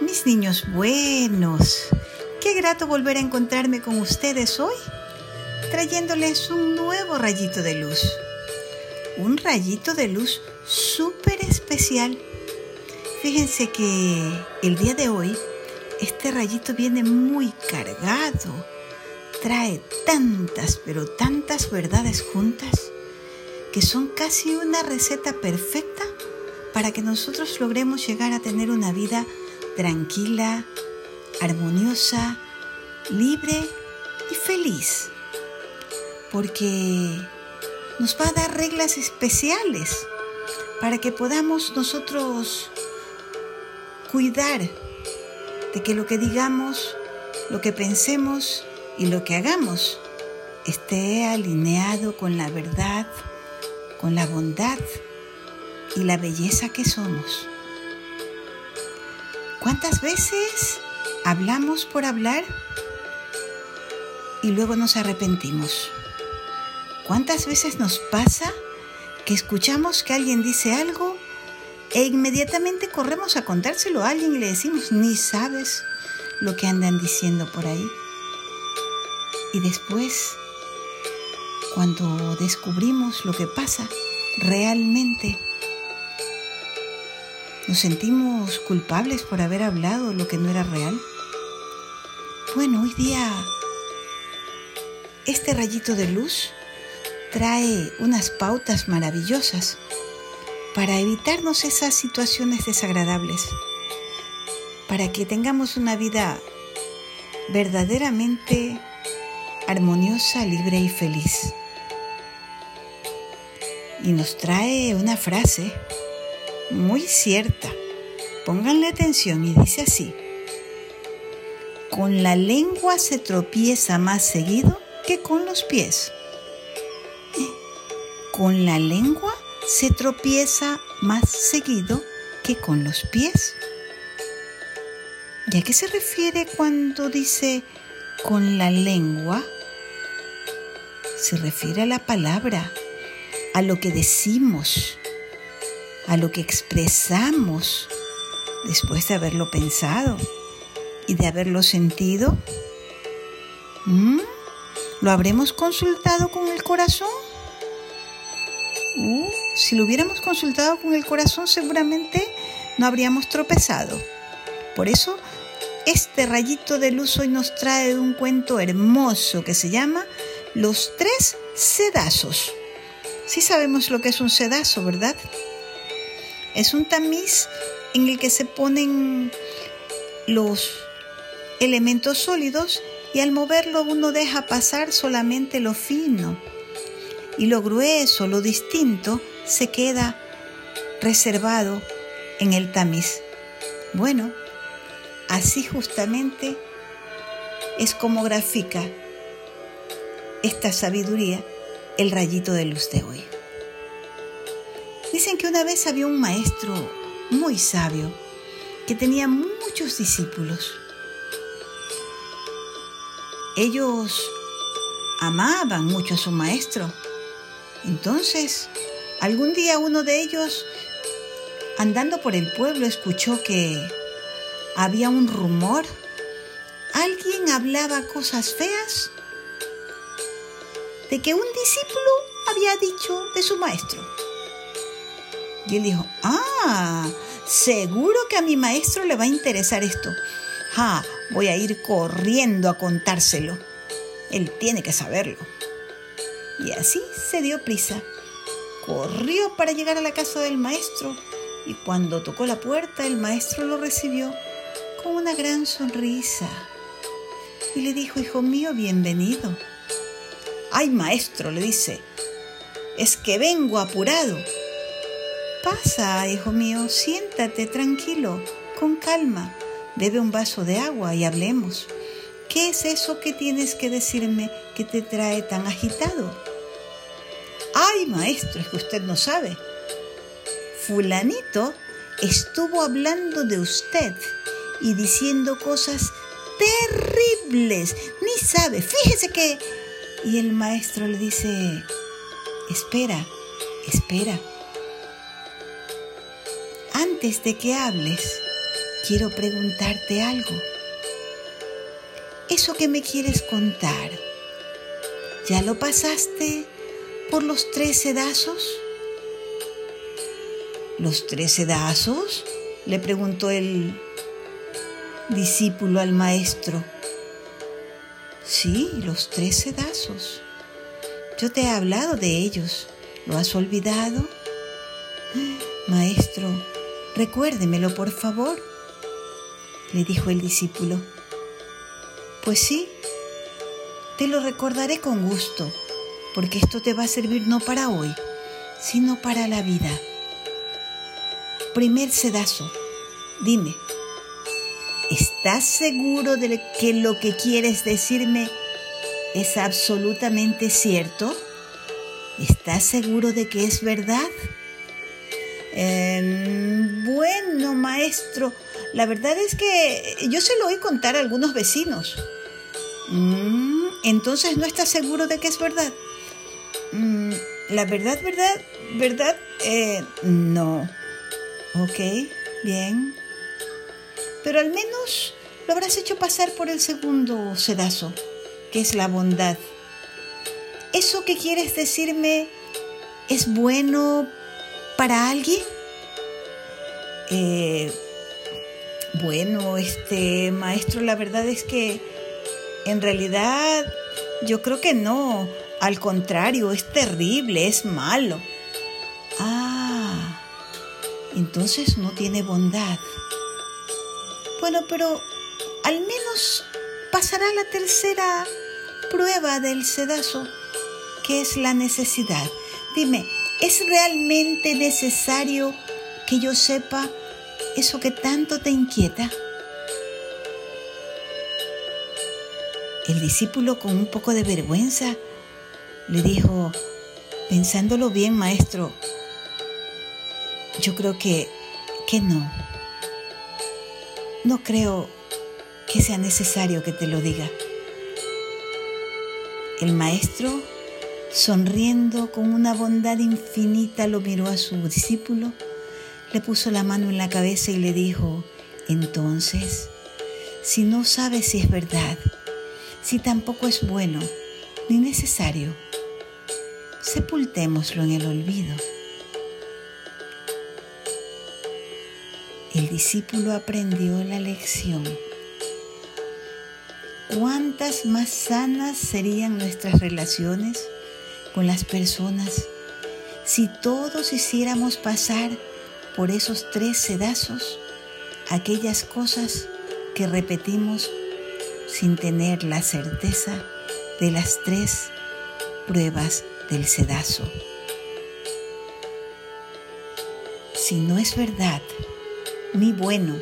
Mis niños buenos, qué grato volver a encontrarme con ustedes hoy, trayéndoles un nuevo rayito de luz. Un rayito de luz súper especial. Fíjense que el día de hoy este rayito viene muy cargado. Trae tantas, pero tantas verdades juntas que son casi una receta perfecta para que nosotros logremos llegar a tener una vida tranquila, armoniosa, libre y feliz. Porque nos va a dar reglas especiales para que podamos nosotros cuidar de que lo que digamos, lo que pensemos y lo que hagamos esté alineado con la verdad, con la bondad y la belleza que somos. ¿Cuántas veces hablamos por hablar y luego nos arrepentimos? ¿Cuántas veces nos pasa que escuchamos que alguien dice algo e inmediatamente corremos a contárselo a alguien y le decimos, ni sabes lo que andan diciendo por ahí? Y después, cuando descubrimos lo que pasa realmente, ¿Nos sentimos culpables por haber hablado lo que no era real? Bueno, hoy día este rayito de luz trae unas pautas maravillosas para evitarnos esas situaciones desagradables, para que tengamos una vida verdaderamente armoniosa, libre y feliz. Y nos trae una frase muy cierta. Pónganle atención y dice así. Con la lengua se tropieza más seguido que con los pies. Con la lengua se tropieza más seguido que con los pies. ¿Y a qué se refiere cuando dice con la lengua? Se refiere a la palabra, a lo que decimos, a lo que expresamos después de haberlo pensado y de haberlo sentido? ¿Mm? ¿Lo habremos consultado con el corazón? Uh, si lo hubiéramos consultado con el corazón seguramente no habríamos tropezado. Por eso este rayito de luz hoy nos trae un cuento hermoso que se llama Los tres sedazos. Sí sabemos lo que es un sedazo, ¿verdad? Es un tamiz en el que se ponen los elementos sólidos y al moverlo uno deja pasar solamente lo fino y lo grueso, lo distinto, se queda reservado en el tamiz. Bueno, así justamente es como grafica esta sabiduría el rayito de luz de hoy. Dicen que una vez había un maestro muy sabio que tenía muchos discípulos. Ellos amaban mucho a su maestro. Entonces, algún día uno de ellos, andando por el pueblo, escuchó que había un rumor. Alguien hablaba cosas feas de que un discípulo había dicho de su maestro. Y él dijo, ah, seguro que a mi maestro le va a interesar esto. Ah, voy a ir corriendo a contárselo. Él tiene que saberlo. Y así se dio prisa. Corrió para llegar a la casa del maestro y cuando tocó la puerta el maestro lo recibió con una gran sonrisa y le dijo, hijo mío, bienvenido. Ay, maestro, le dice, es que vengo apurado Pasa, hijo mío, siéntate tranquilo, con calma, bebe un vaso de agua y hablemos. ¿Qué es eso que tienes que decirme que te trae tan agitado? Ay, maestro, es que usted no sabe. Fulanito estuvo hablando de usted y diciendo cosas terribles. Ni sabe, fíjese que... Y el maestro le dice, espera, espera antes de que hables, quiero preguntarte algo. Eso que me quieres contar, ¿ya lo pasaste por los tres sedazos? ¿Los tres sedazos? le preguntó el discípulo al maestro. Sí, los tres sedazos. Yo te he hablado de ellos. ¿Lo has olvidado? Maestro, recuérdemelo, por favor, le dijo el discípulo. Pues sí, te lo recordaré con gusto, porque esto te va a servir no para hoy, sino para la vida. Primer sedazo, dime, ¿estás seguro de que lo que quieres decirme es absolutamente cierto? ¿Estás seguro de que es verdad? Em, bueno, maestro, la verdad es que yo se lo oí contar a algunos vecinos. Mm, entonces, ¿no estás seguro de que es verdad? Mm, la verdad, verdad, verdad, eh, no. Ok, bien. Pero al menos lo habrás hecho pasar por el segundo sedazo, que es la bondad. ¿Eso que quieres decirme es bueno para alguien? Eh, bueno, este maestro, la verdad es que en realidad yo creo que no. Al contrario, es terrible, es malo. Ah, entonces no tiene bondad. Bueno, pero al menos pasará la tercera prueba del sedazo qué es la necesidad. Dime, ¿es realmente necesario que yo sepa eso que tanto te inquieta? El discípulo con un poco de vergüenza le dijo, pensándolo bien, maestro, yo creo que, que no. No creo que sea necesario que te lo diga. El maestro Sonriendo con una bondad infinita lo miró a su discípulo, le puso la mano en la cabeza y le dijo, entonces, si no sabes si es verdad, si tampoco es bueno ni necesario, sepultémoslo en el olvido. El discípulo aprendió la lección. ¿Cuántas más sanas serían nuestras relaciones? Con las personas si todos hiciéramos pasar por esos tres sedazos aquellas cosas que repetimos sin tener la certeza de las tres pruebas del sedazo. Si no es verdad, ni bueno,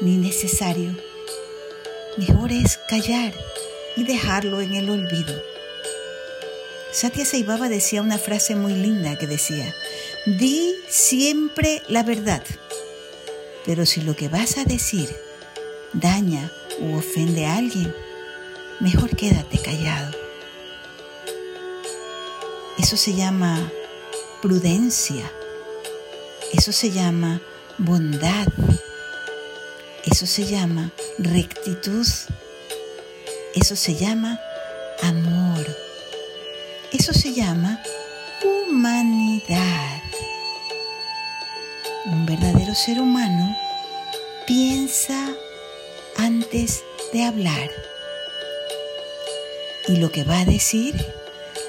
ni necesario, mejor es callar y dejarlo en el olvido. Satya Saibaba decía una frase muy linda que decía, di siempre la verdad, pero si lo que vas a decir daña u ofende a alguien, mejor quédate callado. Eso se llama prudencia, eso se llama bondad, eso se llama rectitud, eso se llama amor. Eso se llama humanidad. Un verdadero ser humano piensa antes de hablar. Y lo que va a decir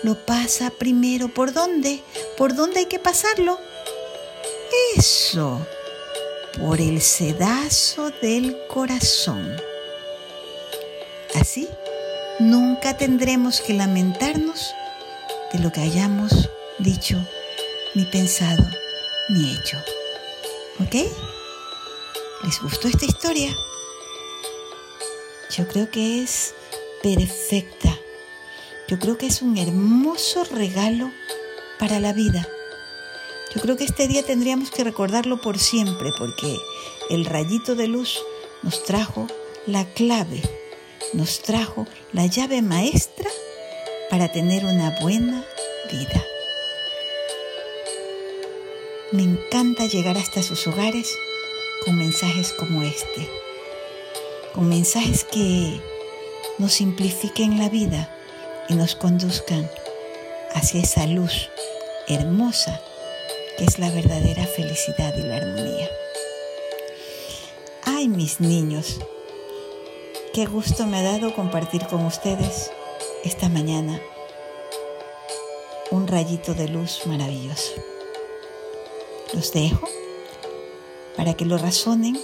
lo pasa primero. ¿Por dónde? ¿Por dónde hay que pasarlo? Eso, por el sedazo del corazón. Así, nunca tendremos que lamentarnos de lo que hayamos dicho, ni pensado, ni hecho. ¿Ok? ¿Les gustó esta historia? Yo creo que es perfecta. Yo creo que es un hermoso regalo para la vida. Yo creo que este día tendríamos que recordarlo por siempre porque el rayito de luz nos trajo la clave, nos trajo la llave maestra para tener una buena vida. Me encanta llegar hasta sus hogares con mensajes como este, con mensajes que nos simplifiquen la vida y nos conduzcan hacia esa luz hermosa que es la verdadera felicidad y la armonía. Ay, mis niños, qué gusto me ha dado compartir con ustedes esta mañana un rayito de luz maravilloso. Los dejo para que lo razonen,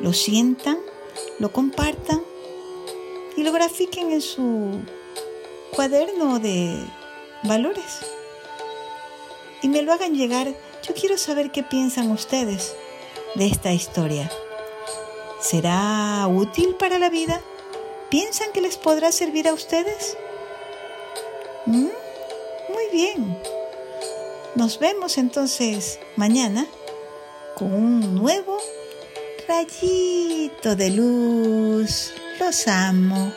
lo sientan, lo compartan y lo grafiquen en su cuaderno de valores. Y me lo hagan llegar. Yo quiero saber qué piensan ustedes de esta historia. ¿Será útil para la vida? ¿Piensan que les podrá servir a ustedes? ¿Mm? Muy bien. Nos vemos entonces mañana con un nuevo rayito de luz. Los amo.